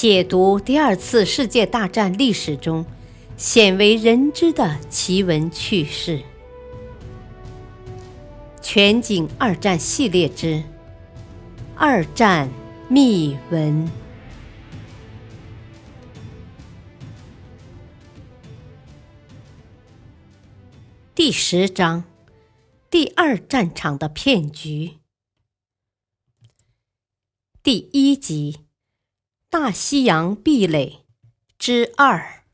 解读第二次世界大战历史中鲜为人知的奇闻趣事，全景二战系列之《二战秘闻》第十章：第二战场的骗局。第一集。大西洋壁垒之二。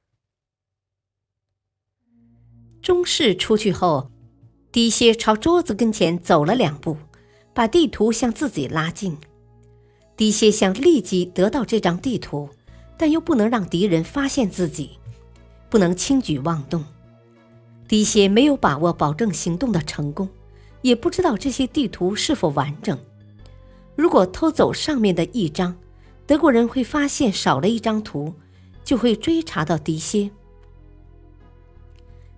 中士出去后，狄歇朝桌子跟前走了两步，把地图向自己拉近。狄歇想立即得到这张地图，但又不能让敌人发现自己，不能轻举妄动。狄歇没有把握保证行动的成功，也不知道这些地图是否完整。如果偷走上面的一张，德国人会发现少了一张图，就会追查到狄歇。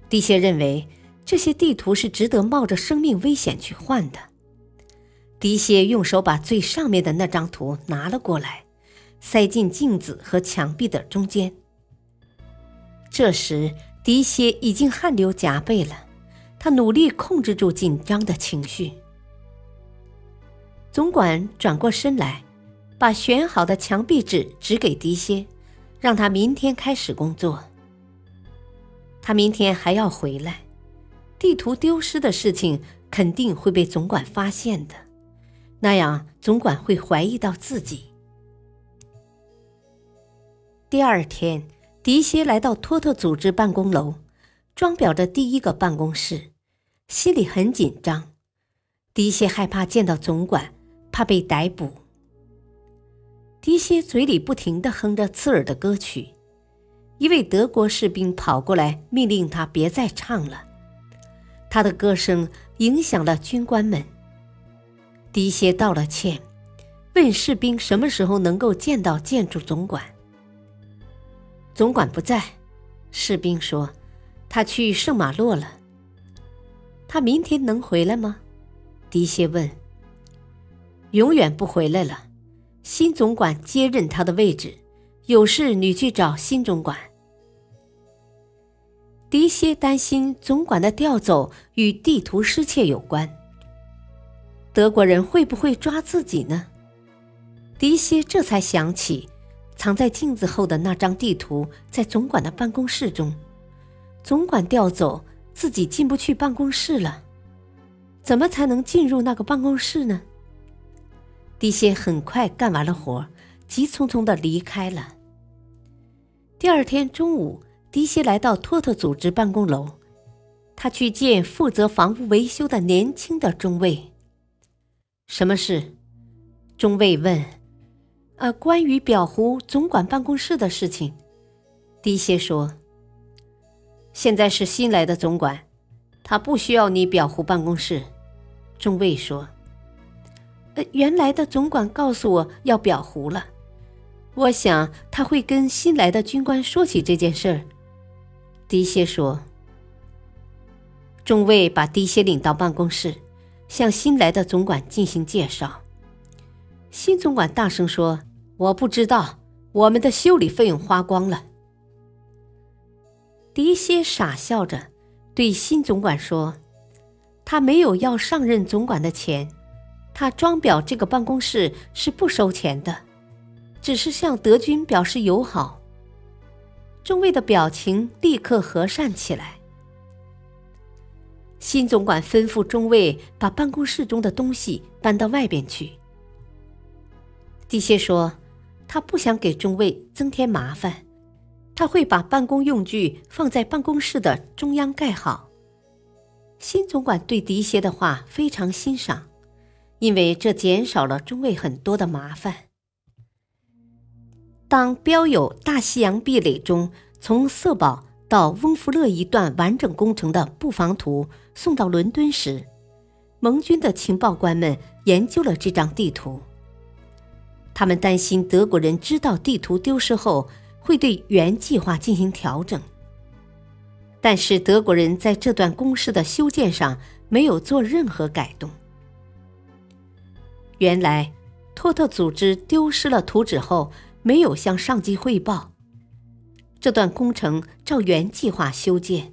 狄歇认为这些地图是值得冒着生命危险去换的。狄歇用手把最上面的那张图拿了过来，塞进镜子和墙壁的中间。这时，狄歇已经汗流浃背了，他努力控制住紧张的情绪。总管转过身来。把选好的墙壁纸指给狄歇，让他明天开始工作。他明天还要回来，地图丢失的事情肯定会被总管发现的，那样总管会怀疑到自己。第二天，狄歇来到托特组织办公楼，装裱着第一个办公室，心里很紧张。狄歇害怕见到总管，怕被逮捕。迪歇嘴里不停地哼着刺耳的歌曲，一位德国士兵跑过来命令他别再唱了。他的歌声影响了军官们。迪歇道了歉，问士兵什么时候能够见到建筑总管。总管不在，士兵说，他去圣马洛了。他明天能回来吗？迪歇问。永远不回来了。新总管接任他的位置，有事你去找新总管。狄歇担心总管的调走与地图失窃有关。德国人会不会抓自己呢？狄歇这才想起，藏在镜子后的那张地图在总管的办公室中。总管调走，自己进不去办公室了。怎么才能进入那个办公室呢？狄歇很快干完了活，急匆匆的离开了。第二天中午，迪歇来到托特组织办公楼，他去见负责房屋维修的年轻的中尉。什么事？中尉问。呃，关于裱糊总管办公室的事情。迪歇说。现在是新来的总管，他不需要你裱糊办公室。中尉说。原来的总管告诉我要裱糊了，我想他会跟新来的军官说起这件事儿。狄歇说。中尉把狄歇领到办公室，向新来的总管进行介绍。新总管大声说：“我不知道，我们的修理费用花光了。”狄歇傻笑着对新总管说：“他没有要上任总管的钱。”他装裱这个办公室是不收钱的，只是向德军表示友好。中尉的表情立刻和善起来。新总管吩咐中尉把办公室中的东西搬到外边去。狄歇说：“他不想给中尉增添麻烦，他会把办公用具放在办公室的中央盖好。”新总管对狄歇的话非常欣赏。因为这减少了中尉很多的麻烦。当标有“大西洋壁垒”中从色堡到翁弗勒一段完整工程的布防图送到伦敦时，盟军的情报官们研究了这张地图。他们担心德国人知道地图丢失后会对原计划进行调整，但是德国人在这段工事的修建上没有做任何改动。原来，托特组织丢失了图纸后，没有向上级汇报。这段工程照原计划修建。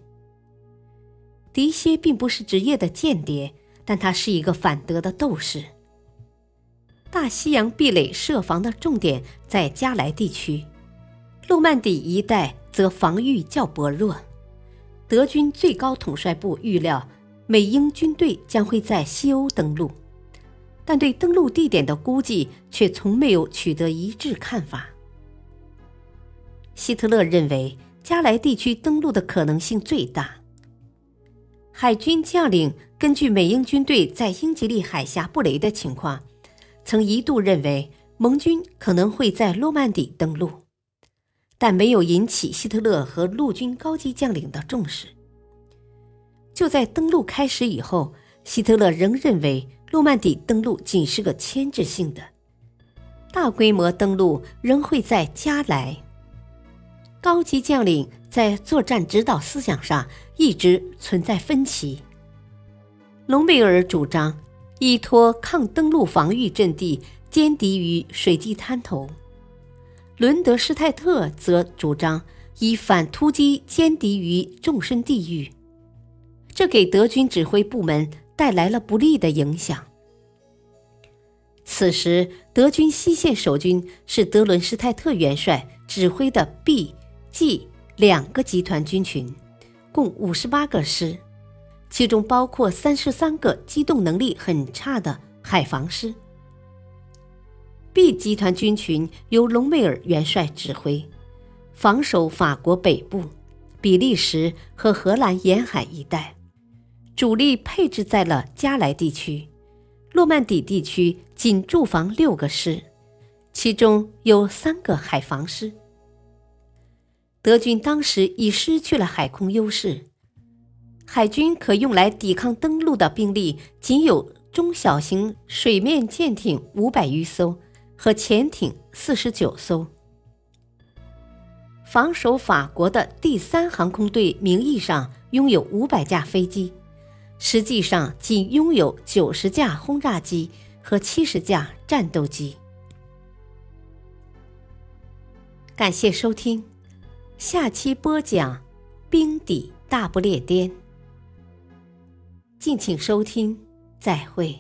迪歇并不是职业的间谍，但他是一个反德的斗士。大西洋壁垒设防的重点在加莱地区，诺曼底一带则防御较薄弱。德军最高统帅部预料美英军队将会在西欧登陆，但对登陆地点的估计却从没有取得一致看法。希特勒认为加莱地区登陆的可能性最大。海军将领根据美英军队在英吉利海峡布雷的情况。曾一度认为盟军可能会在诺曼底登陆，但没有引起希特勒和陆军高级将领的重视。就在登陆开始以后，希特勒仍认为诺曼底登陆仅是个牵制性的，大规模登陆仍会在加莱。高级将领在作战指导思想上一直存在分歧。隆美尔主张。依托抗登陆防御阵地歼敌于水地滩头，伦德施泰特则主张以反突击歼敌于纵深地域，这给德军指挥部门带来了不利的影响。此时，德军西线守军是德伦施泰特元帅指挥的 B、G 两个集团军群，共五十八个师。其中包括三十三个机动能力很差的海防师。B 集团军群由隆美尔元帅指挥，防守法国北部、比利时和荷兰沿海一带，主力配置在了加莱地区。诺曼底地区仅驻防六个师，其中有三个海防师。德军当时已失去了海空优势。海军可用来抵抗登陆的兵力仅有中小型水面舰艇五百余艘和潜艇四十九艘。防守法国的第三航空队名义上拥有五百架飞机，实际上仅拥有九十架轰炸机和七十架战斗机。感谢收听，下期播讲冰底大不列颠。敬请收听，再会。